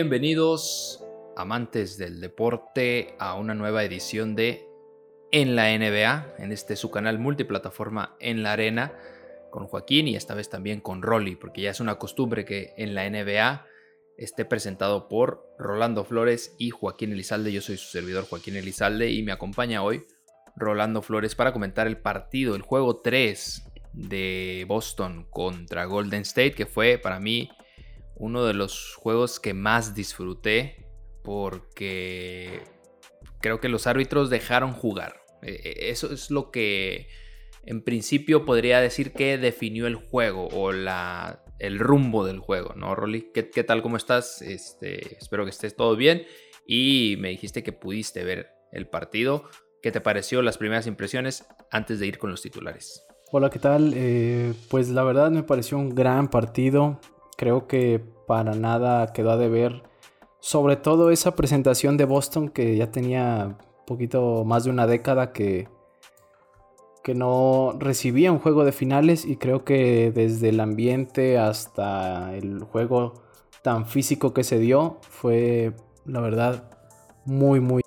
Bienvenidos, amantes del deporte, a una nueva edición de En la NBA, en este su canal multiplataforma En la Arena, con Joaquín y esta vez también con Rolly, porque ya es una costumbre que en la NBA esté presentado por Rolando Flores y Joaquín Elizalde. Yo soy su servidor Joaquín Elizalde y me acompaña hoy Rolando Flores para comentar el partido, el juego 3 de Boston contra Golden State, que fue para mí uno de los juegos que más disfruté porque creo que los árbitros dejaron jugar. E- e- Eso es lo que en principio podría decir que definió el juego o la, el rumbo del juego, ¿no, Rolly? ¿Qué, qué tal? ¿Cómo estás? Este, espero que estés todo bien. Y me dijiste que pudiste ver el partido. ¿Qué te pareció las primeras impresiones antes de ir con los titulares? Hola, ¿qué tal? Eh, pues la verdad me pareció un gran partido. Creo que para nada quedó a deber. Sobre todo esa presentación de Boston que ya tenía poquito más de una década que, que no recibía un juego de finales y creo que desde el ambiente hasta el juego tan físico que se dio fue la verdad muy muy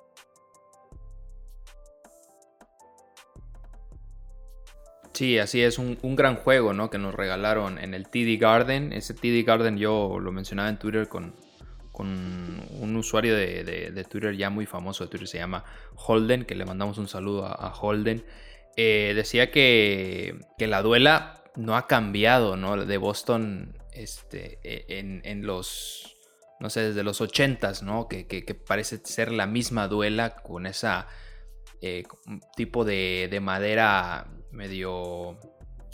Sí, así es, un, un gran juego, ¿no? Que nos regalaron en el TD Garden. Ese TD Garden yo lo mencionaba en Twitter con, con un usuario de, de- Twitter ya muy famoso de Twitter, se llama Holden, que le mandamos un saludo a, Holden. Eh, decía que, que la duela no ha cambiado, ¿no? De Boston este, e- en, en los, no sé, desde los 80s, ¿no? Que, que- parece ser la misma duela con esa eh, tipo de, de madera medio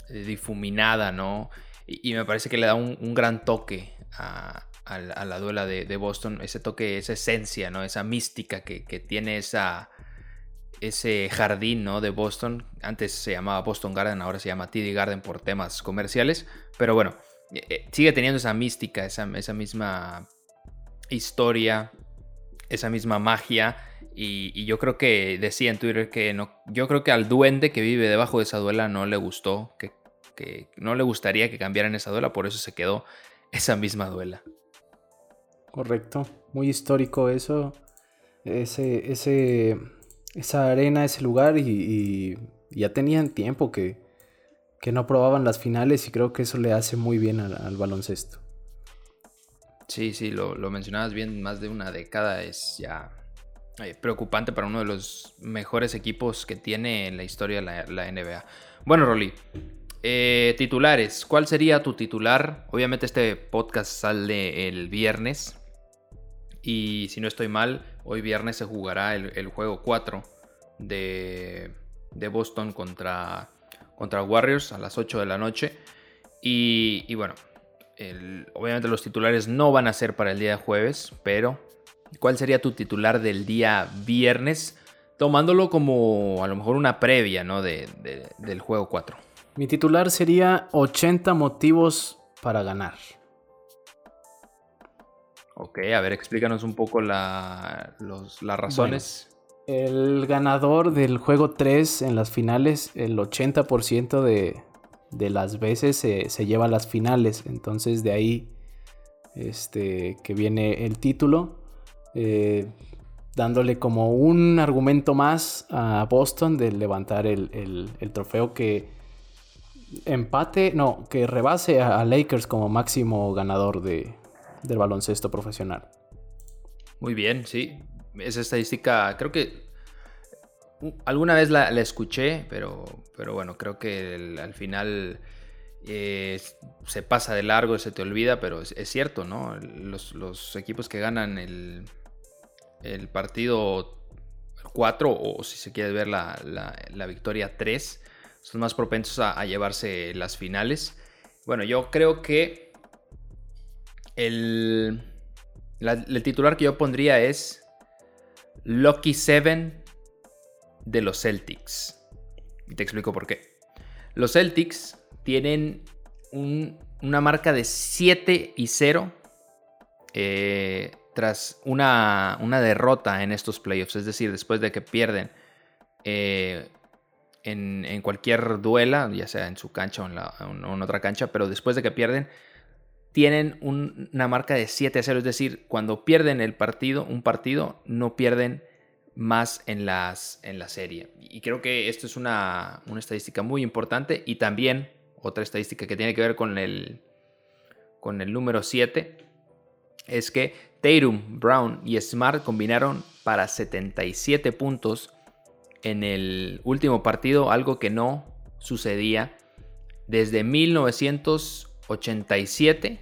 eh, difuminada, ¿no? Y, me parece que le da un, gran toque a, la- duela de, Boston, ese toque, esa esencia, ¿no? Esa mística que, tiene ese jardín, ¿no? De Boston. Antes se llamaba Boston Garden, ahora se llama TD Garden por temas comerciales. Pero bueno, eh, eh, sigue teniendo esa mística, esa misma historia, esa misma magia. Y, y yo creo que decía en Twitter que no. Yo creo que al duende que vive debajo de esa duela no le gustó. Que, que no le gustaría que cambiaran esa duela. Por eso se quedó esa misma duela. Correcto, muy histórico eso, ese, ese, esa arena, ese lugar y, y ya tenían tiempo que, que no probaban las finales y creo que eso le hace muy bien al, al baloncesto. Sí, sí, lo, lo mencionabas bien. Más de una década es ya preocupante para uno de los mejores equipos que tiene en la historia la, la NBA. Bueno, Rolly, eh, titulares. ¿Cuál sería tu titular? Obviamente este podcast sale el viernes. Y si no estoy mal, hoy viernes se jugará el, juego 4 de, de Boston contra, contra Warriors a las 8 de la noche. Y, bueno, obviamente los titulares no van a ser para el día jueves, pero ¿cuál sería tu titular del día viernes? Tomándolo como a lo mejor una previa ¿no? de, de- del juego 4. Mi titular sería 80 motivos para ganar. Ok, a ver, explícanos un poco la- los- las razones. El ganador del juego 3 en las finales, el 80% de, de las veces se, se lleva a las finales. Entonces de ahí este, que viene el título, eh, dándole como un argumento más a Boston de levantar el, el- trofeo que empate, no, que rebase a, Lakers como máximo ganador de, del baloncesto profesional. Muy bien, sí. Esa estadística, creo que uh, alguna vez la, escuché, pero, pero bueno, creo que al final eh, se pasa de largo, se te olvida, pero es, es cierto, ¿no? Los, los equipos que ganan el, el partido 4, o si se quiere ver la, victoria 3, son más propensos a, llevarse las finales. Bueno, yo creo que el, la- el titular que yo pondría es Lucky Seven de los Celtics. Y te explico por qué. Los Celtics tienen un- una marca de 7 y 0 eh, tras una, una, derrota en estos playoffs, es decir, después de que pierden eh, en, cualquier duela, ya sea en su cancha o en, otra cancha, pero después de que pierden, tienen una marca de 7 a 0, es decir, cuando pierden el partido, un partido, no pierden más en, las, en la serie. Y creo que esto es una, una estadística muy importante y también otra estadística que tiene que ver con el, con el número 7 es que Tatum, Brown y Smart combinaron para 77 puntos en el último partido, algo que no sucedía desde 1987.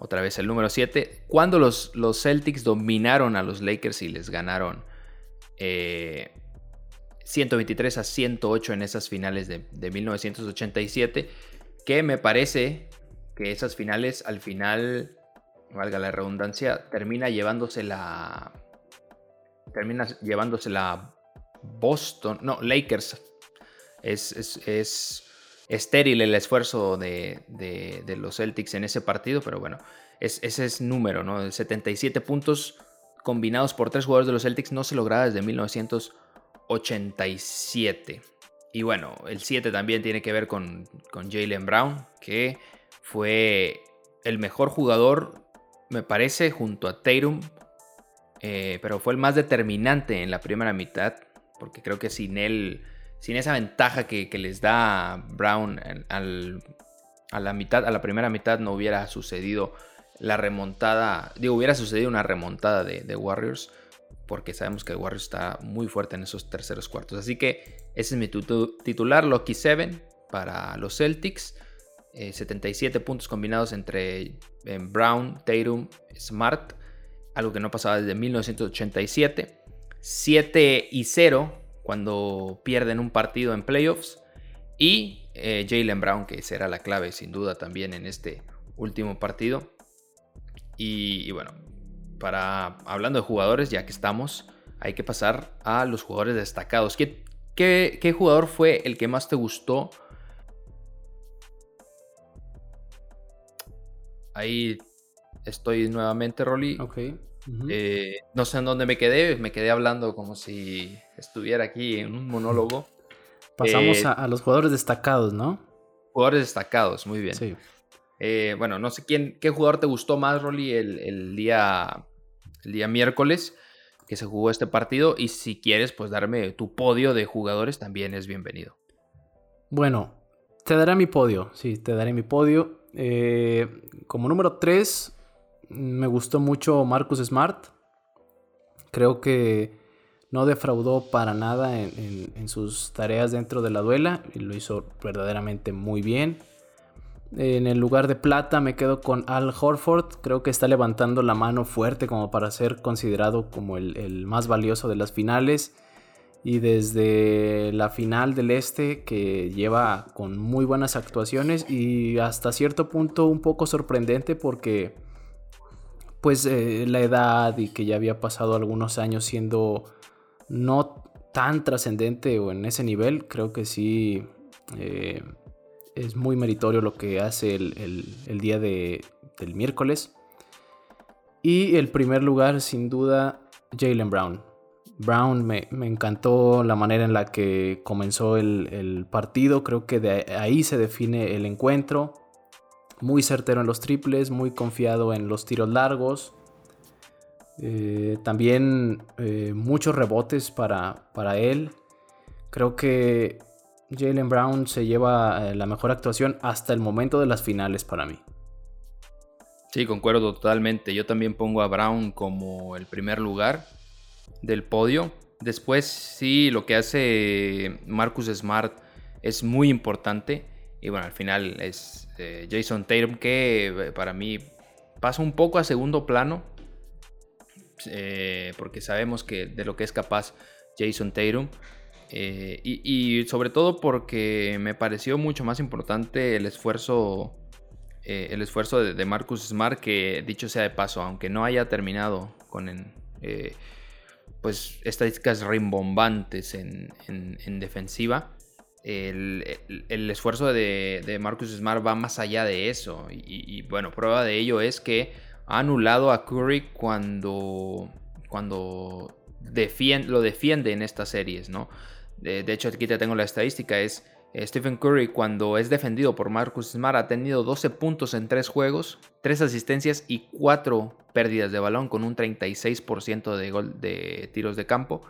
Otra vez el número 7, cuando los, los Celtics dominaron a los Lakers y les ganaron 123 eh, a 108 en esas finales de, de 1987, que me parece que esas finales al final, valga la redundancia, termina llevándose la... Termina llevándose la Boston, no, Lakers. Es, es, estéril el esfuerzo de, los Celtics en ese partido, pero bueno, es, ese es número, ¿no? 77 puntos combinados por tres jugadores de los Celtics no se lograba desde 1987. Y bueno, el 7 también tiene que ver con, con Jalen Brown, que fue el mejor jugador, me parece, junto a Tatum, eh, pero fue el más determinante en la primera mitad porque creo que sin él, sin esa ventaja que, les da Brown a la mitad, a la primera mitad no hubiera sucedido la remontada, digo, hubiera sucedido una remontada de, Warriors, porque sabemos que Warriors está muy fuerte en esos terceros cuartos. Así que ese es mi titular, Lucky 7 para los Celtics. 77 eh, puntos combinados entre eh, Brown, Tatum, Smart, algo que no pasaba desde 1987. 7 y 0 cuando pierden un partido en playoffs. Y eh, Jalen Brown, que será la clave sin duda también en este último partido. Y, bueno, para hablando de jugadores, ya que estamos, hay que pasar a los jugadores destacados. ¿Qué, qué, jugador fue el que más te gustó? Ahí estoy nuevamente, Rolly. Ok. Eh, no sé en dónde me quedé, me quedé hablando como si estuviera aquí en un monólogo. Pasamos eh, a, los jugadores destacados, ¿no? Jugadores destacados, muy bien. Sí. Eh, bueno, no sé quién, qué jugador te gustó más, Rolly, el, día, el día miércoles que se jugó este partido. Y si quieres, pues darme tu podio de jugadores, también es bienvenido. Bueno, te daré mi podio, sí, te daré mi podio. Como número 3, me gustó mucho Marcus Smart. Creo que no defraudó para nada en, sus tareas dentro de la duela y lo hizo verdaderamente muy bien. En el lugar de plata me quedo con Al Horford. Creo que está levantando la mano fuerte como para ser considerado como el, más valioso de las finales. Y desde la final del este que lleva con muy buenas actuaciones y hasta cierto punto un poco sorprendente porque pues eh, la edad y que ya había pasado algunos años siendo no tan trascendente o en ese nivel, creo que sí eh, es muy meritorio lo que hace el, día de, del miércoles. Y el primer lugar, sin duda, Jalen Brown. Brown me, encantó la manera en la que comenzó el, el partido, creo que de ahí se define el encuentro muy certero en los triples, muy confiado en los tiros largos. Eh, también eh, muchos rebotes para, para, él. Creo que Jalen Brown se lleva eh, la mejor actuación hasta el momento de las finales para mí. Sí, concuerdo totalmente. Yo también pongo a Brown como el primer lugar del podio. Después sí, lo que hace Marcus Smart es muy importante. Y bueno, al final es eh, Jason Tatum que eh, para mí pasa un poco a segundo plano. Eh, porque sabemos que de lo que es capaz Jason Tatum. y, sobre todo porque me pareció mucho más importante el esfuerzo. el esfuerzo de, Marcus Smart. Que dicho sea de paso, aunque no haya terminado con pues estadísticas rimbombantes en, en defensiva el, esfuerzo de, Marcus Smart va más allá de eso. Y, bueno, prueba de ello es que ha anulado a Curry cuando, cuando lo defiende en estas series, ¿no? De, hecho, aquí te tengo la estadística, es Stephen Curry cuando es defendido por Marcus Smart ha tenido 12 puntos en 3 juegos, 3 asistencias y 4 pérdidas de balón con un 36% de, gol, de tiros de campo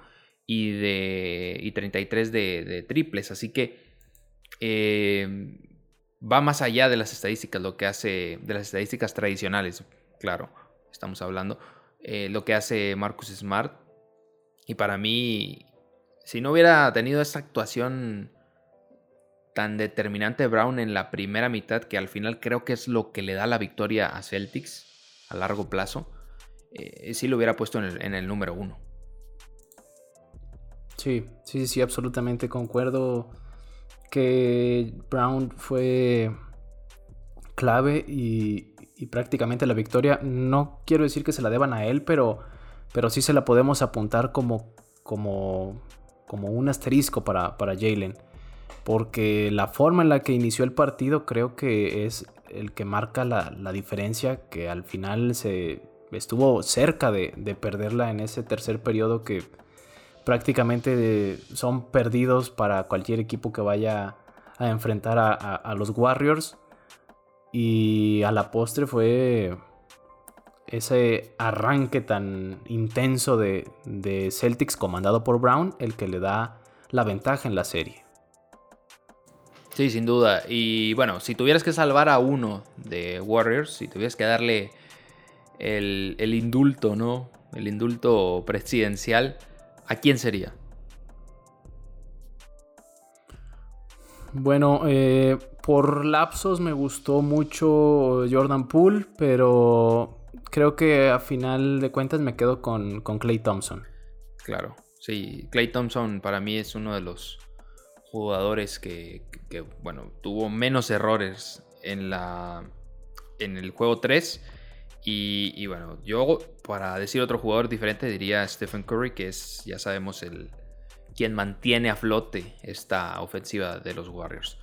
y, de, y 33 de, triples. Así que eh, va más allá de las estadísticas, lo que hace, de las estadísticas tradicionales, claro, estamos hablando, eh, lo que hace Marcus Smart. Y para mí, si no hubiera tenido esta actuación tan determinante Brown en la primera mitad, que al final creo que es lo que le da la victoria a Celtics a largo plazo, eh, sí lo hubiera puesto en el, número uno. Sí, sí, sí, absolutamente concuerdo que Brown fue clave y, prácticamente la victoria, no quiero decir que se la deban a él, pero, pero sí se la podemos apuntar como, como, como un asterisco para, para Jalen. Porque la forma en la que inició el partido creo que es el que marca la, diferencia, que al final se estuvo cerca de, de perderla en ese tercer periodo que prácticamente son perdidos para cualquier equipo que vaya a enfrentar a, los Warriors. Y a la postre fue ese arranque tan intenso de, Celtics comandado por Brown el que le da la ventaja en la serie. Sí, sin duda. Y bueno, si tuvieras que salvar a uno de Warriors, si tuvieras que darle el, el indulto, ¿no? El indulto presidencial, ¿a quién sería? Bueno, eh, por lapsos me gustó mucho Jordan Poole, pero creo que a final de cuentas me quedo con, con Clay Thompson. Claro, sí, Clay Thompson para mí es uno de los jugadores que, bueno, tuvo menos errores en, la, en el juego 3 y, bueno, yo para decir otro jugador diferente diría Stephen Curry, que es, ya sabemos, el quien mantiene a flote esta ofensiva de los Warriors.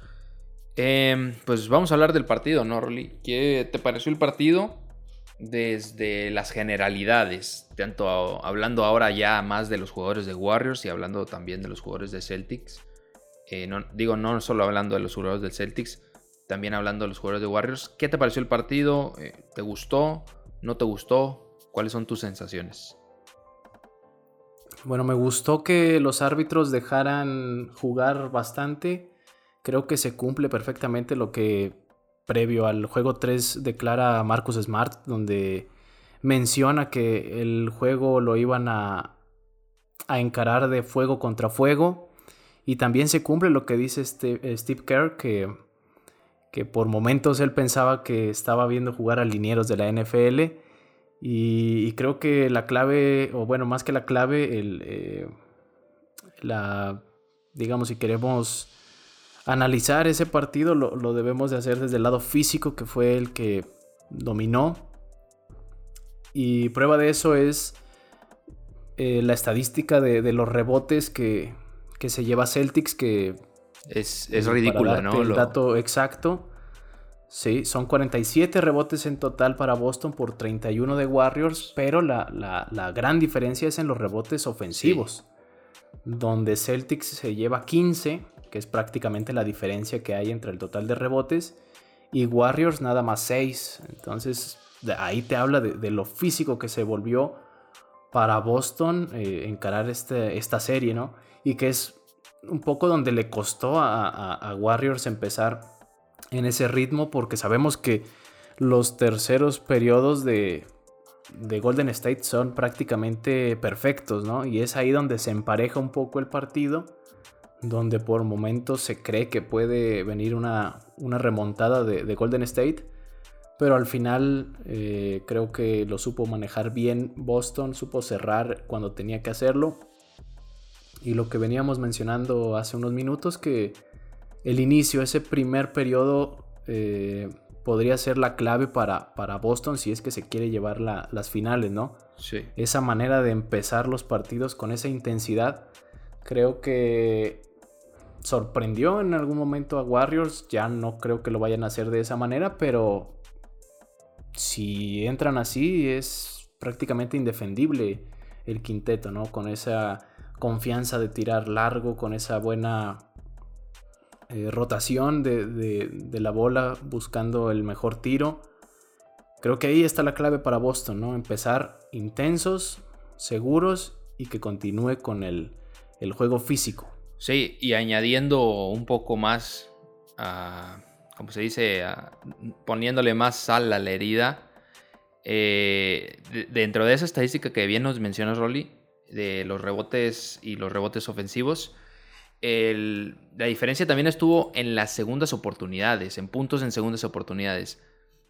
Em, pues vamos a hablar del partido, ¿no, Rolly? ¿Qué te pareció el partido? Desde las generalidades, tanto hablando ahora ya más de los jugadores de Warriors y hablando también de los jugadores de Celtics. Eh, no, digo, no solo hablando de los jugadores del Celtics, también hablando de los jugadores de Warriors. ¿Qué te pareció el partido? Eh, ¿Te gustó? ¿No te gustó? ¿Cuáles son tus sensaciones? Bueno, me gustó que los árbitros dejaran jugar bastante. Creo que se cumple perfectamente lo que previo al juego 3 declara Marcus Smart, donde menciona que el juego lo iban a, a encarar de fuego contra fuego. Y también se cumple lo que dice Steve, Steve Kerr, que que por momentos él pensaba que estaba viendo jugar a linieros de la NFL. Y, creo que la clave, o bueno, más que la clave, el, eh, la, digamos, si queremos analizar ese partido, lo, debemos de hacer desde el lado físico, que fue el que dominó. Y prueba de eso es eh, la estadística de, los rebotes que, que se lleva Celtics, que es, es ridícula, ¿no? El dato exacto. Sí, son 47 rebotes en total para Boston por 31 de Warriors, pero la, gran diferencia es en los rebotes ofensivos, donde Celtics se lleva 15, que es prácticamente la diferencia que hay entre el total de rebotes, y Warriors nada más 6. Entonces, ahí te habla de, lo físico que se volvió para Boston eh, encarar este, esta serie, ¿no? Y que es un poco donde le costó a, Warriors empezar en ese ritmo porque sabemos que los terceros periodos de, Golden State son prácticamente perfectos, ¿no? Y es ahí donde se empareja un poco el partido, donde por momentos se cree que puede venir una, remontada de, Golden State, pero al final eh, creo que lo supo manejar bien Boston, supo cerrar cuando tenía que hacerlo y lo que veníamos mencionando hace unos minutos, que el inicio, ese primer periodo, eh, podría ser la clave para, para, Boston si es que se quiere llevar las finales, ¿no? Sí. Esa manera de empezar los partidos con esa intensidad, creo que sorprendió en algún momento a Warriors. Ya no creo que lo vayan a hacer de esa manera, pero si entran así es prácticamente indefendible el quinteto, ¿no? Con esa confianza de tirar largo, con esa buena eh, rotación de, la bola buscando el mejor tiro. Creo que ahí está la clave para Boston, ¿no? Empezar intensos, seguros y que continúe con el, juego físico. Sí, y añadiendo un poco más, como se dice, poniéndole más sal a la herida. Eh, dentro de esa estadística que bien nos mencionas, Rolly, de los rebotes y los rebotes ofensivos, la diferencia también estuvo en las segundas oportunidades, en puntos en segundas oportunidades.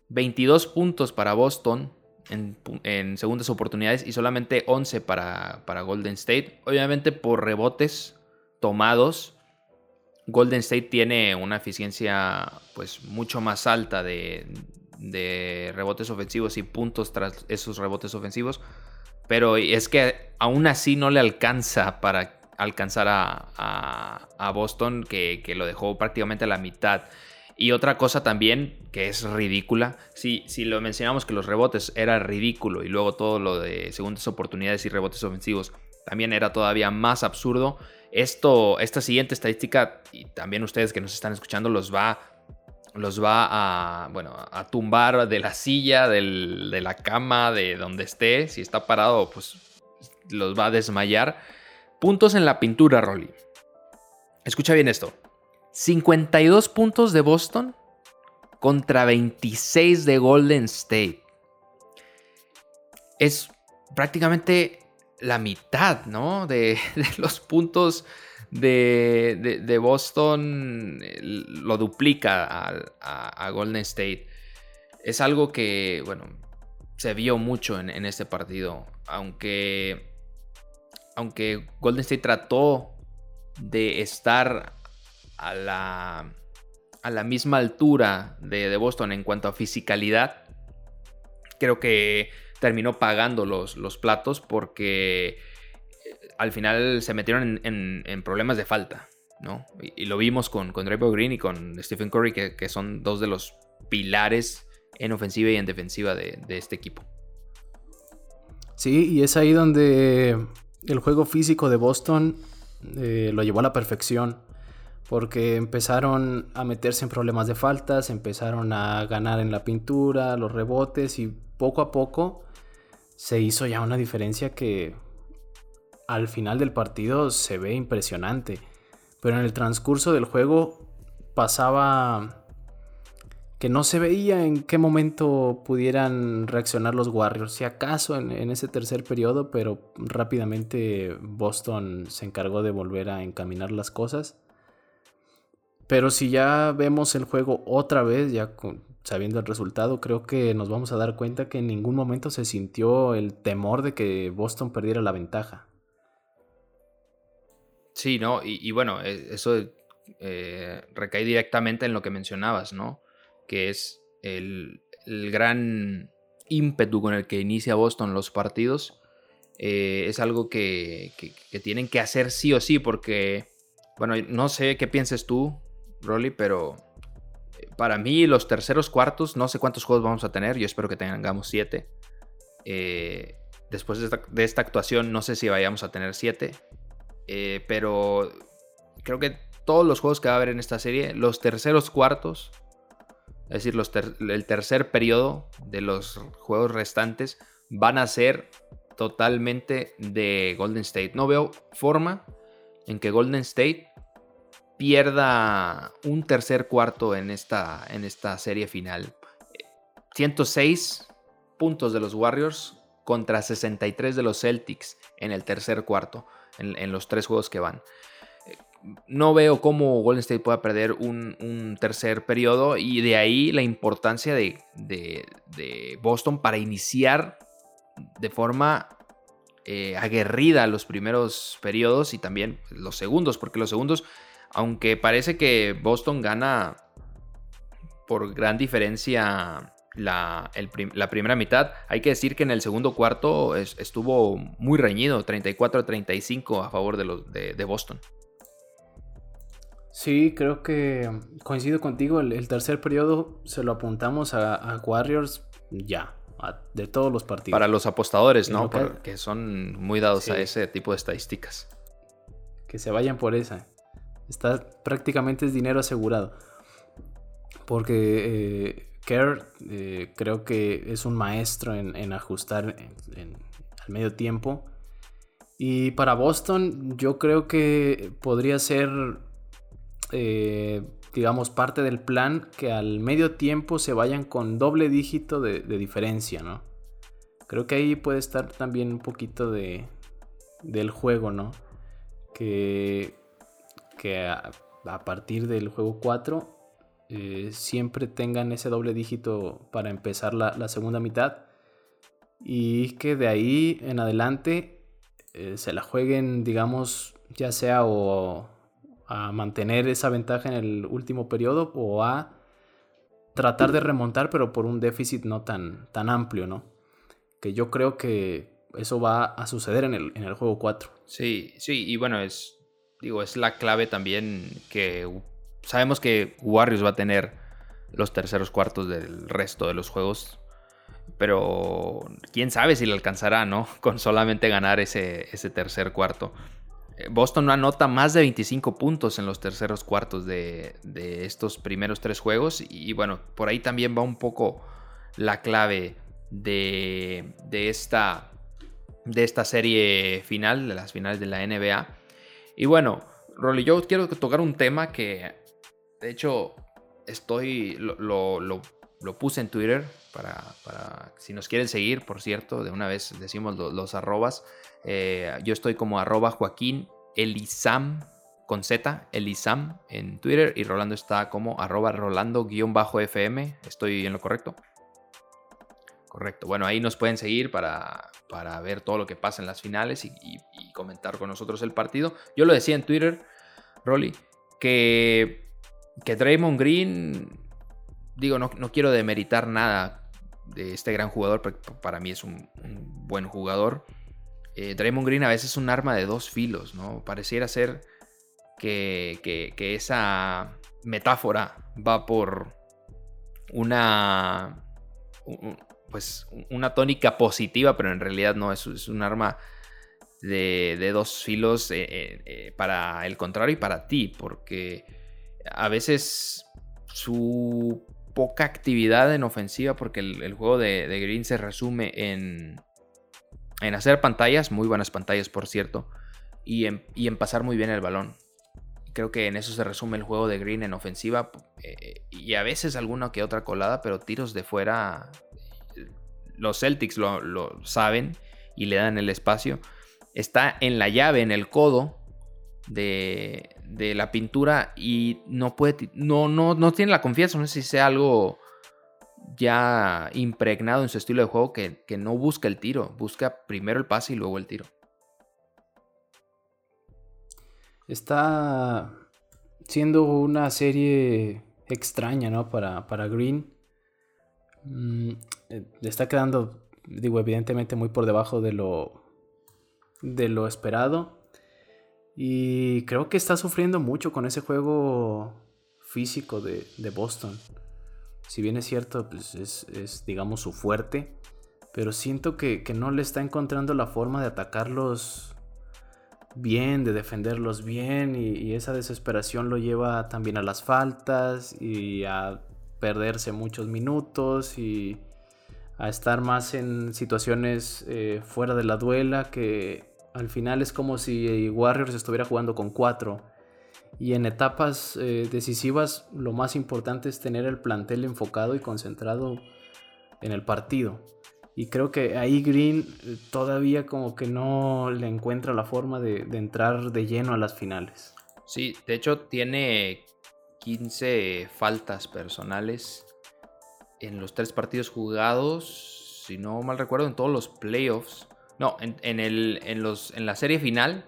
22 puntos para Boston en, segundas oportunidades y solamente 11 para, para, Golden State. Obviamente por rebotes tomados, Golden State tiene una eficiencia pues mucho más alta de, de rebotes ofensivos y puntos tras esos rebotes ofensivos. Pero es que aún así no le alcanza para alcanzar a, Boston, que, lo dejó prácticamente a la mitad. Y otra cosa también que es ridícula, si, si lo mencionamos que los rebotes era ridículo y luego todo lo de segundas oportunidades y rebotes ofensivos también era todavía más absurdo, esto, esta siguiente estadística, y también ustedes que nos están escuchando, los va, los va a, bueno, a tumbar de la silla, de la cama, de donde esté. Si está parado, pues los va a desmayar. Puntos en la pintura, Rolly. Escucha bien esto. 52 puntos de Boston contra 26 de Golden State. Es prácticamente la mitad, ¿no? De, los puntos de, Boston lo duplica a, Golden State. Es algo que, bueno, se vio mucho en, en este partido. Aunque aunque Golden State trató de estar a la, a la misma altura de, Boston en cuanto a fisicalidad, creo que terminó pagando los, los platos porque al final se metieron en, problemas de falta. ¿no? Y, lo vimos con, con Draper Green y con Stephen Curry, que, son dos de los pilares en ofensiva y en defensiva de, este equipo. Sí, y es ahí donde el juego físico de Boston eh, lo llevó a la perfección. Porque empezaron a meterse en problemas de faltas, empezaron a ganar en la pintura, los rebotes y poco a poco se hizo ya una diferencia que al final del partido se ve impresionante. Pero en el transcurso del juego pasaba que no se veía en qué momento pudieran reaccionar los Warriors, si acaso en, ese tercer periodo, pero rápidamente Boston se encargó de volver a encaminar las cosas. Pero si ya vemos el juego otra vez, ya sabiendo el resultado, creo que nos vamos a dar cuenta que en ningún momento se sintió el temor de que Boston perdiera la ventaja. Sí, ¿no? Y, bueno, e, eso eh, recae directamente en lo que mencionabas, ¿no? que es el, gran ímpetu con el que inicia Boston los partidos, eh, es algo que, tienen que hacer sí o sí, porque, bueno, no sé qué pienses tú, Rolly, pero eh, para mí los terceros cuartos, no sé cuántos juegos vamos a tener, yo espero que tengamos siete. Después de esta, actuación, no sé si vayamos a tener siete, pero creo que todos los juegos que va a haber en esta serie, los terceros cuartos es decir, el tercer periodo de los juegos restantes van a ser totalmente de Golden State. No veo forma en que Golden State pierda un tercer cuarto en esta, en esta serie final. 106 puntos de los Warriors contra 63 de los Celtics en el tercer cuarto, en los tres juegos que van. No veo cómo Golden State pueda perder un, tercer periodo y de ahí la importancia de, Boston para iniciar de forma eh, aguerrida los primeros periodos y también los segundos, porque los segundos, aunque parece que Boston gana por gran diferencia la, primera mitad, hay que decir que en el segundo cuarto estuvo muy reñido, 34-35 a favor de, los, de Boston. Sí, creo que coincido contigo. El, tercer periodo se lo apuntamos a, Warriors ya, de todos los partidos. Para los apostadores, ¿no? Que son muy dados a ese tipo de estadísticas. Que se vayan por esa. Está prácticamente es dinero asegurado. Porque eh, Kerr eh, creo que es un maestro en, ajustar al medio tiempo. Y para Boston yo creo que podría ser, eh, digamos, parte del plan que al medio tiempo se vayan con doble dígito de, diferencia, ¿no? Creo que ahí puede estar también un poquito de, del juego, ¿no? Que, que a, partir del juego 4 eh, siempre tengan ese doble dígito para empezar la, segunda mitad y que de ahí en adelante eh, se la jueguen, digamos, ya sea o a mantener esa ventaja en el último periodo o a tratar de remontar, pero por un déficit no tan, tan amplio, ¿no? Que yo creo que eso va a suceder en el, en el juego 4. Sí, sí, y bueno, es, digo, es la clave también que sabemos que Warriors va a tener los terceros cuartos del resto de los juegos. Pero quién sabe si le alcanzará, ¿no? Con solamente ganar ese, ese tercer cuarto. Eh, Boston no anota más de 25 puntos en los terceros cuartos de, estos primeros tres juegos. Y bueno, por ahí también va un poco la clave de, de, esta, de esta serie final, de las finales de la NBA. Y bueno, Rolly, yo quiero tocar un tema que de hecho, estoy. Lo, puse en Twitter para, Si nos quieren seguir, por cierto, de una vez decimos los, arrobas. Eh, yo estoy como arroba Joaquín Elisam con Z, Elisam en Twitter. Y Rolando está como arroba Rolando-FM. ¿Estoy en lo correcto? Correcto. Bueno, ahí nos pueden seguir para, para ver todo lo que pasa en las finales y, y comentar con nosotros el partido. Yo lo decía en Twitter, Rolly, que que Draymond Green, digo, no, quiero demeritar nada de este gran jugador, pero para mí es un, buen jugador. Eh, Draymond Green a veces es un arma de dos filos, ¿no? Pareciera ser que, esa metáfora va por una, pues, una tónica positiva, pero en realidad no, es, es un arma de, dos filos eh, eh, para el contrario y para ti, porque a veces su poca actividad en ofensiva, porque el, juego de, Green se resume en, en hacer pantallas, muy buenas pantallas por cierto, y en, pasar muy bien el balón. Creo que en eso se resume el juego de Green en ofensiva eh, y a veces alguna que otra colada, pero tiros de fuera, los Celtics lo, lo saben y le dan el espacio. Está en la llave, en el codo de, de la pintura y no puede, no, no, no tiene la confianza, no sé si sea algo ya impregnado en su estilo de juego que, no busca el tiro, busca primero el pase y luego el tiro. Está siendo una serie extraña, ¿no? Para, para Green. Mm, eh, está quedando, digo, evidentemente muy por debajo de lo, de lo esperado. Y creo que está sufriendo mucho con ese juego físico de, Boston. Si bien es cierto, pues es, digamos su fuerte. Pero siento que, no le está encontrando la forma de atacarlos bien, de defenderlos bien. Y, esa desesperación lo lleva también a las faltas y a perderse muchos minutos y a estar más en situaciones eh, fuera de la duela que al final es como si Warriors estuviera jugando con cuatro. Y en etapas eh, decisivas lo más importante es tener el plantel enfocado y concentrado en el partido. Y creo que ahí Green eh, todavía como que no le encuentra la forma de, entrar de lleno a las finales. Sí, de hecho tiene 15 faltas personales en los tres partidos jugados, si no mal recuerdo, en todos los playoffs. No, en, el, en, los, en la serie final,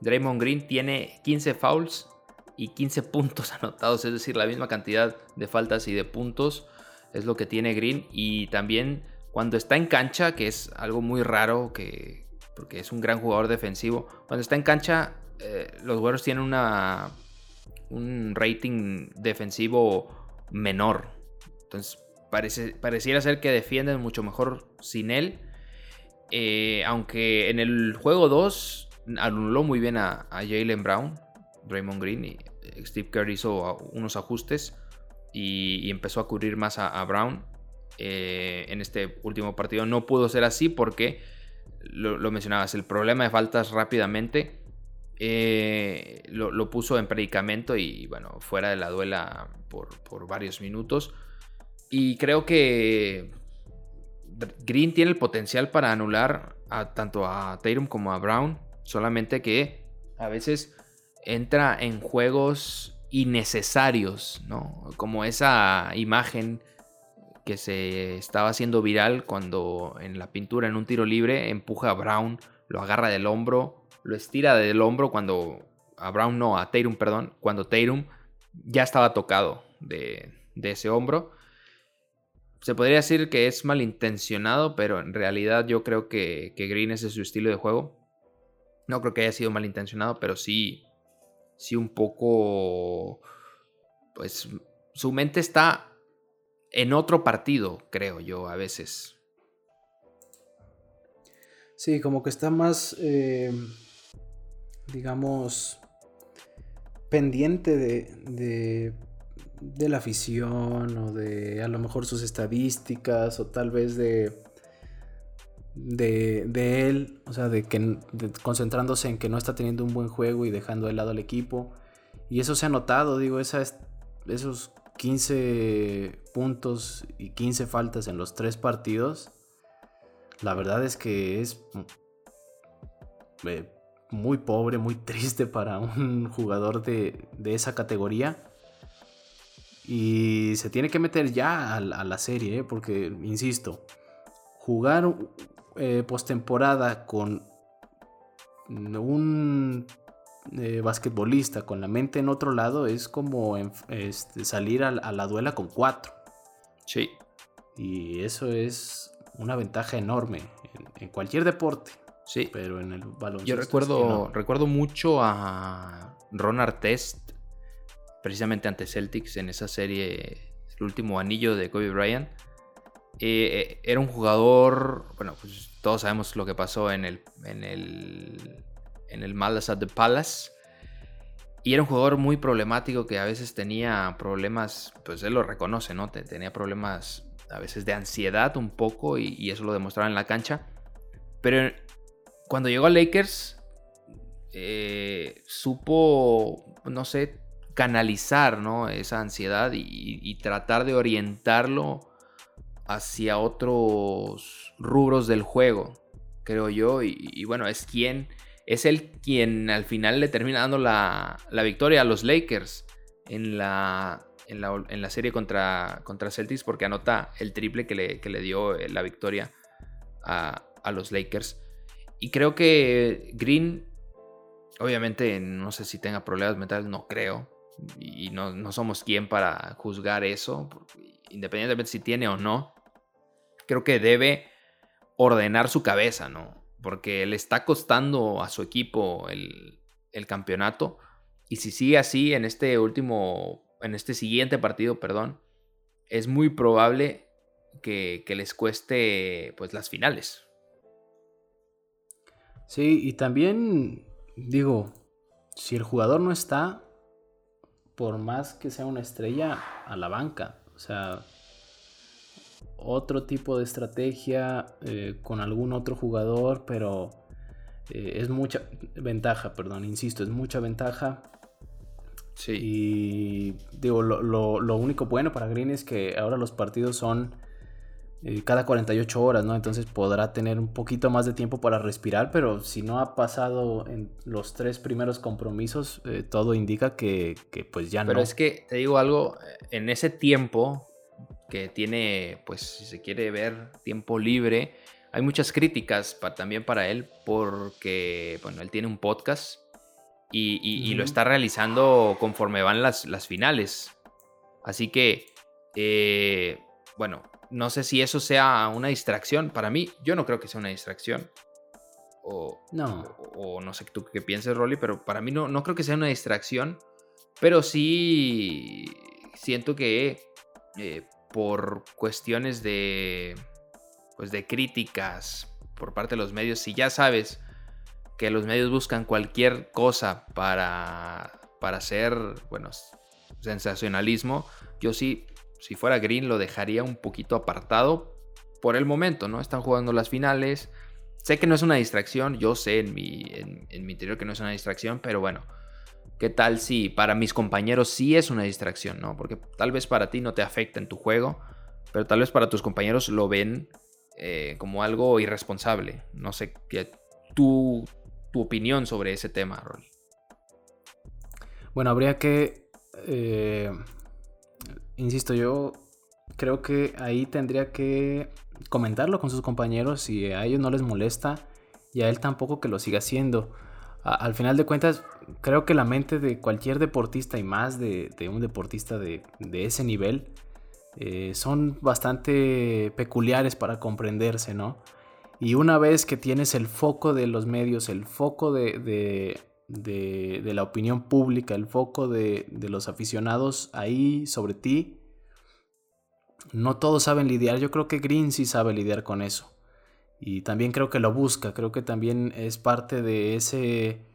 Draymond Green tiene 15 fouls y 15 puntos anotados, es decir, la misma cantidad de faltas y de puntos es lo que tiene Green. Y también cuando está en cancha, que es algo muy raro, que, porque es un gran jugador defensivo, cuando está en cancha, eh, los Warriors tienen una, un rating defensivo menor. Entonces, pareciera ser que defienden mucho mejor sin él. Eh, aunque en el juego 2 anuló muy bien a, Jalen Brown, Raymond Green, y Steve Kerr hizo unos ajustes y, empezó a cubrir más a, Brown. Eh, en este último partido no pudo ser así porque lo, mencionabas, el problema de faltas rápidamente eh, lo, puso en predicamento y bueno, fuera de la duela por, varios minutos. Y creo que Green tiene el potencial para anular tanto a Tatum como a Brown, solamente que a veces entra en juegos innecesarios, ¿no? Como esa imagen que se estaba haciendo viral cuando en la pintura, en un tiro libre, empuja a Brown, lo agarra del hombro, lo estira del hombro cuando a Brown no, a Tatum, perdón, cuando Tatum ya estaba tocado de, ese hombro. Se podría decir que es malintencionado, pero en realidad yo creo que, Green ese es su estilo de juego. No creo que haya sido malintencionado, pero sí, sí un poco, pues su mente está en otro partido, creo yo, a veces. Sí, como que está más, eh, digamos, pendiente de, de, la afición o de a lo mejor sus estadísticas o tal vez de, de, él, o sea, de que concentrándose en que no está teniendo un buen juego y dejando de lado al equipo. Y eso se ha notado, digo, esa, esos 15 puntos y 15 faltas en los tres partidos, la verdad es que es eh, muy pobre, muy triste para un jugador de, esa categoría. Y se tiene que meter ya a, la serie, ¿eh? porque, insisto, jugar eh, postemporada con un eh, basquetbolista con la mente en otro lado es como este, salir a, la duela con cuatro. Sí. Y eso es una ventaja enorme en, cualquier deporte. Sí. Pero en el baloncesto. Yo recuerdo, recuerdo mucho a Ron Artest, precisamente ante Celtics en esa serie, el último anillo de Kobe Bryant. Eh, era un jugador, bueno, pues todos sabemos lo que pasó en el, en el en el Malas at the Palace. Y era un jugador muy problemático que a veces tenía problemas, pues él lo reconoce, ¿no? Tenía problemas a veces de ansiedad un poco y, eso lo demostraba en la cancha. Pero cuando llegó a Lakers, eh, supo, no sé, canalizar esa ansiedad y, tratar de orientarlo hacia otros rubros del juego, creo yo. Y, y bueno, es quien es él quien al final le termina dando la, victoria a los Lakers en la, en la, serie contra, contra, Celtics porque anota el triple que le, le dio eh, la victoria a, los Lakers. Y creo que Green, obviamente, no sé si tenga problemas mentales, no creo. Y no, no somos quien para juzgar eso, independientemente si tiene o no. Creo que debe ordenar su cabeza, ¿no? porque le está costando a su equipo el, campeonato. Y si sigue así en este último, en este siguiente partido, perdón, es muy probable que, les cueste pues las finales. Sí, y también digo, si el jugador no está, por más que sea una estrella, a la banca. O sea, otro tipo de estrategia eh, con algún otro jugador, pero eh, es mucha ventaja, perdón, insisto, es mucha ventaja. Sí. Y digo, lo, único bueno para Green es que ahora los partidos son eh, cada 48 horas, ¿no? Entonces podrá tener un poquito más de tiempo para respirar, pero si no ha pasado en los tres primeros compromisos, todo indica que, pues ya no. Pero es que te digo algo, en ese tiempo que tiene, pues si se quiere ver, tiempo libre. Hay muchas críticas también para él porque, bueno, él tiene un podcast y, lo está realizando conforme van las, las finales. Así que, eh, bueno, no sé si eso sea una distracción. Para mí, yo no creo que sea una distracción. O no, o, no sé tú qué pienses, Rolly, pero para mí no, no creo que sea una distracción. Pero sí siento que eh, por cuestiones de, pues de críticas por parte de los medios, si ya sabes que los medios buscan cualquier cosa para, para hacer, bueno, sensacionalismo, yo sí, si fuera Green, lo dejaría un poquito apartado por el momento, ¿no? Están jugando las finales. Sé que no es una distracción, yo sé en mi, en, mi interior que no es una distracción, pero bueno, ¿qué tal si para mis compañeros sí es una distracción, ¿no? Porque tal vez para ti no te afecta en tu juego, pero tal vez para tus compañeros lo ven eh, como algo irresponsable. No sé, qué tu, tu opinión sobre ese tema, Rolly. Bueno, habría que, eh, insisto, yo creo que ahí tendría que comentarlo con sus compañeros si a ellos no les molesta y a él tampoco que lo siga haciendo. al final de cuentas, creo que la mente de cualquier deportista y más de, un deportista de, ese nivel eh, son bastante peculiares para comprenderse, ¿no? Y una vez que tienes el foco de los medios, el foco de, de la opinión pública, el foco de, los aficionados ahí sobre ti, no todos saben lidiar. Yo creo que Green sí sabe lidiar con eso. Y también creo que lo busca. Creo que también es parte de ese,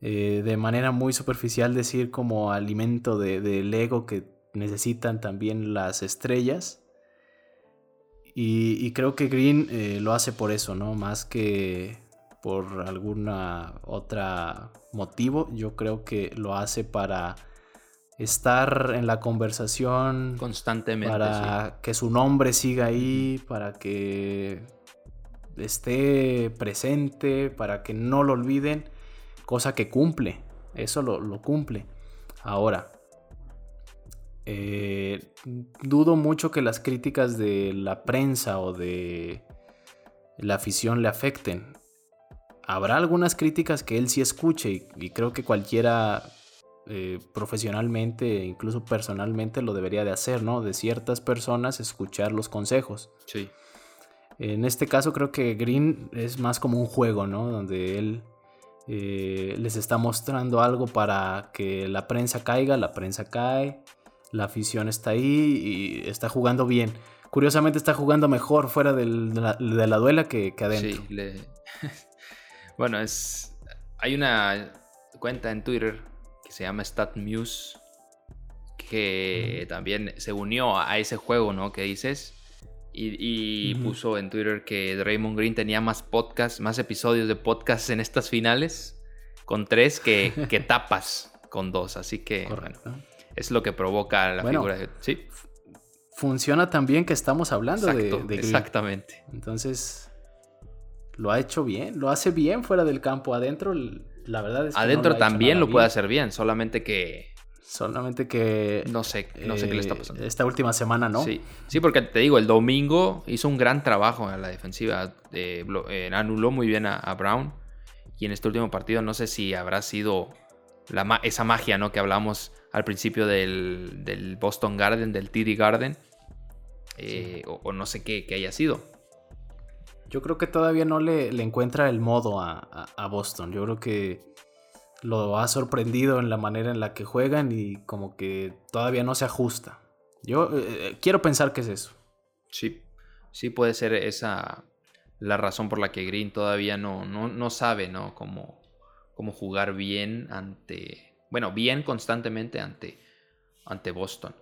eh, de manera muy superficial decir como alimento del de, ego que necesitan también las estrellas. Y, creo que Green eh, lo hace por eso, ¿no? Más que por alguna otra motivo. Yo creo que lo hace para estar en la conversación constantemente. Para que su nombre siga ahí, para que esté presente, para que no lo olviden, cosa que cumple, eso lo, cumple. Ahora, eh, dudo mucho que las críticas de la prensa o de la afición le afecten. Habrá algunas críticas que él sí escuche y creo que cualquiera eh, profesionalmente e incluso personalmente lo debería de hacer, ¿no? De ciertas personas escuchar los consejos. Sí. En este caso creo que Green es más como un juego, ¿no? Donde él eh, les está mostrando algo para que la prensa caiga, la prensa cae, la afición está ahí y está jugando bien. Curiosamente está jugando mejor fuera de, la, duela que, adentro. Sí, bueno, es... Hay una cuenta en Twitter se llama StatMuse, que también se unió a ese juego, ¿no? Que dices. Y, puso en Twitter que Raymond Green tenía más podcasts, más episodios de podcast en estas finales, con tres que, tapas con dos. Así que es lo que provoca la figura de. Sí. Funciona también que estamos hablando de, de Green. Exactamente. Entonces, lo ha hecho bien, lo hace bien fuera del campo. Adentro la verdad es que Adentro también lo puede hacer bien, solamente que. Solamente que. No sé, no sé qué le está pasando. Eh, esta última semana, ¿no? Sí. sí, porque te digo, el domingo hizo un gran trabajo en la defensiva. Eh, anuló muy bien a, Brown. Y en este último partido, no sé si habrá sido la, esa magia, ¿no? Que hablamos al principio del, Boston Garden, del TD Garden. Eh, o, no sé qué, qué haya sido. Yo creo que todavía no le, encuentra el modo a, Boston. Yo creo que lo ha sorprendido en la manera en la que juegan y como que todavía no se ajusta. Yo eh, eh, quiero pensar que es eso. Sí, sí puede ser esa la razón por la que Green todavía no, no, sabe, ¿no? Cómo, cómo jugar bien ante, bueno, bien constantemente ante, ante Boston.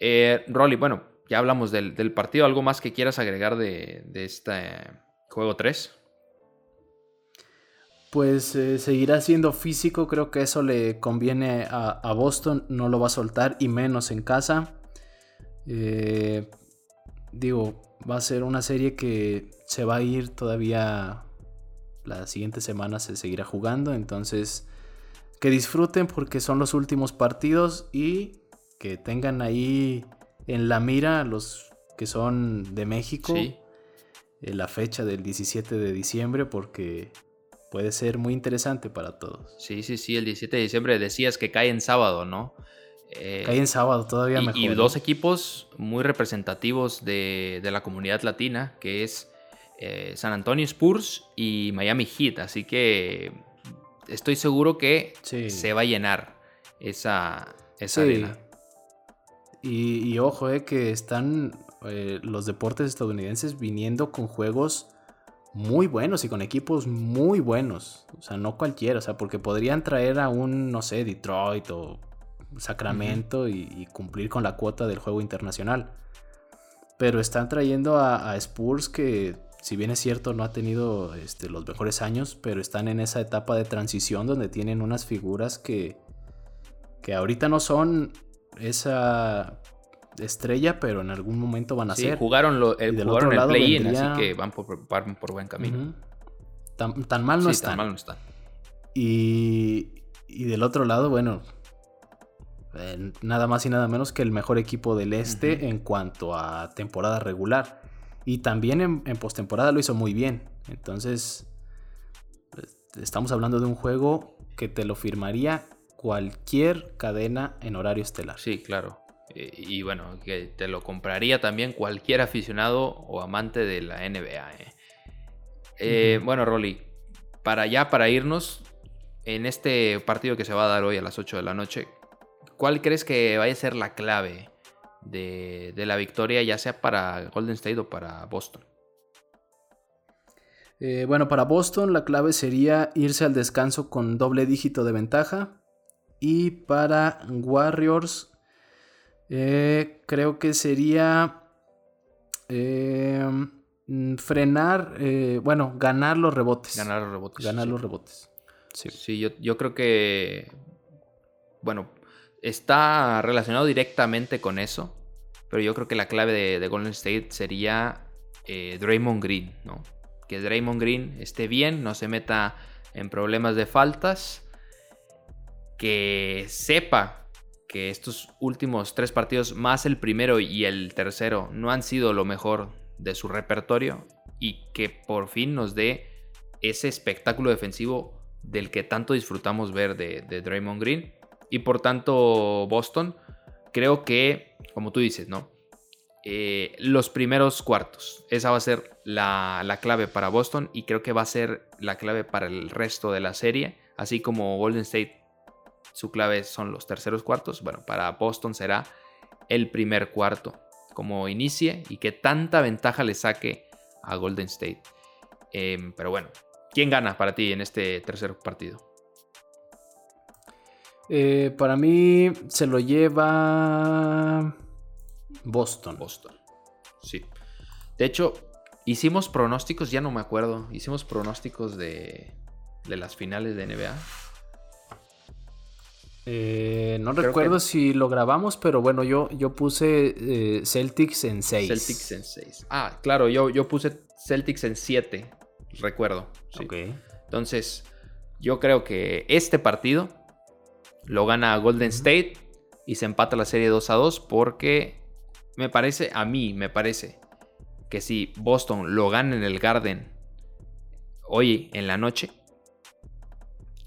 Eh, Rolly, bueno, ya hablamos del, partido. ¿Algo más que quieras agregar de, de, esta, Juego 3. Pues eh, seguirá siendo físico, creo que eso le conviene a, Boston, no lo va a soltar y menos en casa. Eh, digo, va a ser una serie que se va a ir todavía la siguiente semana se seguirá jugando, entonces que disfruten porque son los últimos partidos y que tengan ahí en la mira los que son de México. Eh, la fecha del 17 de diciembre porque puede ser muy interesante para todos. Sí, sí, sí, el 17 de diciembre decías que cae en sábado, ¿no? Eh, cae en sábado, todavía y, mejor. Y dos equipos muy representativos de, la comunidad latina, que es eh, San Antonio Spurs y Miami Heat, así que estoy seguro que se va a llenar esa, esa arena. Y, y, ojo, eh, que están eh, los deportes estadounidenses viniendo con juegos muy buenos y con equipos muy buenos. O sea, no cualquiera, o sea, porque podrían traer a un, no sé, Detroit o Sacramento y, cumplir con la cuota del juego internacional. Pero están trayendo a, Spurs que, si bien es cierto, no ha tenido este, los mejores años, pero están en esa etapa de transición donde tienen unas figuras que, que ahorita no son esa estrella, pero en algún momento van a sí, ser. Jugaron, lo, el, jugaron el play-in, así que van por, por buen camino. tan, mal no están. Tan mal no están. Y, y del otro lado, bueno, eh, nada más y nada menos que el mejor equipo del este en cuanto a temporada regular. Y también en, en postemporada lo hizo muy bien. Entonces, pues, estamos hablando de un juego que te lo firmaría cualquier cadena en horario estelar. Sí, claro. Eh, y bueno, que te lo compraría también cualquier aficionado o amante de la NBA. Eh. Bueno, Rolly, para ya, para irnos, en este partido que se va a dar hoy a las 8 de la noche, ¿cuál crees que vaya a ser la clave de, la victoria, ya sea para Golden State o para Boston? Eh, bueno, para Boston la clave sería irse al descanso con doble dígito de ventaja. Y para Warriors, eh, creo que sería eh, frenar, bueno, ganar los rebotes. Ganar los rebotes. Ganar los rebotes. Sí, yo, yo, creo que, bueno, está relacionado directamente con eso, pero yo creo que la clave de, Golden State sería eh, Draymond Green, ¿no? Que Draymond Green esté bien, no se meta en problemas de faltas, que sepa que estos últimos tres partidos, más el primero y el tercero, no han sido lo mejor de su repertorio y que por fin nos dé ese espectáculo defensivo del que tanto disfrutamos ver de, Draymond Green y por tanto Boston, creo que, como tú dices, ¿no? Eh, los primeros cuartos. Esa va a ser la, clave para Boston y creo que va a ser la clave para el resto de la serie. Así como Golden State, su clave son los terceros cuartos. Bueno, para Boston será el primer cuarto. Como inicie y que tanta ventaja le saque a Golden State. Em, pero bueno, ¿quién gana para ti en este tercer partido? Eh, para mí se lo lleva Boston. Boston. Sí. De hecho, hicimos pronósticos, ya no me acuerdo. Hicimos pronósticos de, de las finales de NBA. Eh, no recuerdo si lo grabamos, pero bueno, yo, yo puse eh, Celtics en 6. Celtics en 6. Ah, claro, yo, yo puse Celtics en 7, recuerdo. Ok. Entonces, yo creo que este partido lo gana Golden State y se empata la serie 2 a 2 porque me parece, a mí me parece, que si Boston lo gana en el Garden hoy en la noche,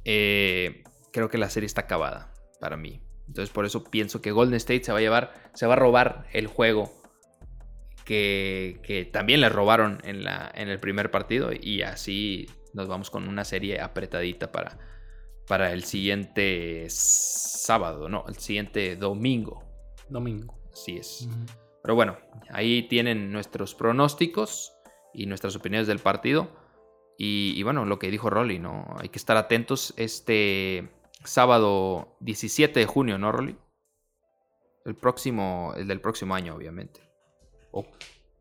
eh, creo que la serie está acabada para mí. Entonces por eso pienso que Golden State se va a llevar, se va a robar el juego que, que también le robaron en, la, en el primer partido y así nos vamos con una serie apretadita para, para el siguiente sábado, no, el siguiente domingo. Domingo. Así es. Pero bueno, ahí tienen nuestros pronósticos y nuestras opiniones del partido. Y, bueno, lo que dijo Rolly, ¿no? Hay que estar atentos este sábado 17 de junio, ¿no, Rolly? El próximo, el del próximo año, obviamente. Oh.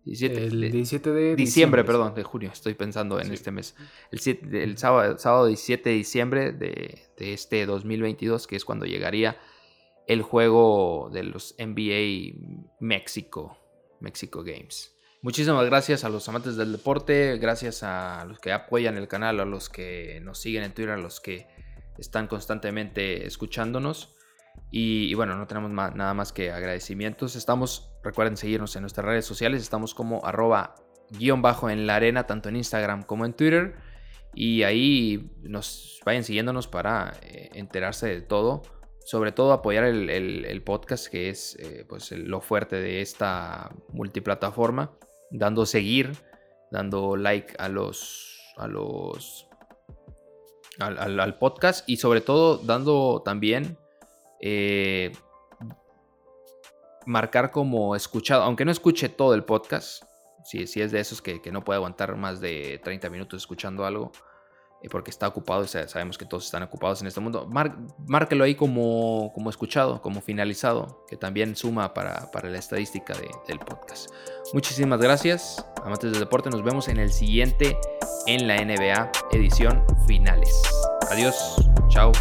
El 17 de diciembre, perdón, de junio, estoy pensando en este mes. El, sábado, sábado, 17 de diciembre de, este 2022, que es cuando llegaría el juego de los NBA México, México Games. Muchísimas gracias a los amantes del deporte, gracias a los que apoyan el canal, a los que nos siguen en Twitter, a los que están constantemente escuchándonos. Y, bueno, no tenemos nada más que agradecimientos. Estamos, recuerden seguirnos en nuestras redes sociales. Estamos como arroba guion bajo en la arena, tanto en Instagram como en Twitter. Y ahí nos vayan siguiéndonos para eh, enterarse de todo. Sobre todo apoyar el, podcast, que es eh, pues lo fuerte de esta multiplataforma. Dando seguir, dando like a los. a los. Al podcast. Y sobre todo dando también eh, marcar como escuchado, aunque no escuche todo el podcast, si, si es de esos que, que no puede aguantar más de 30 minutos escuchando algo, porque está ocupado y sabemos que todos están ocupados en este mundo, márquelo ahí como, como escuchado, como finalizado, que también suma para, para la estadística del podcast. Muchísimas gracias, amantes del deporte, nos vemos en el siguiente en la NBA edición finales. Adiós, chao.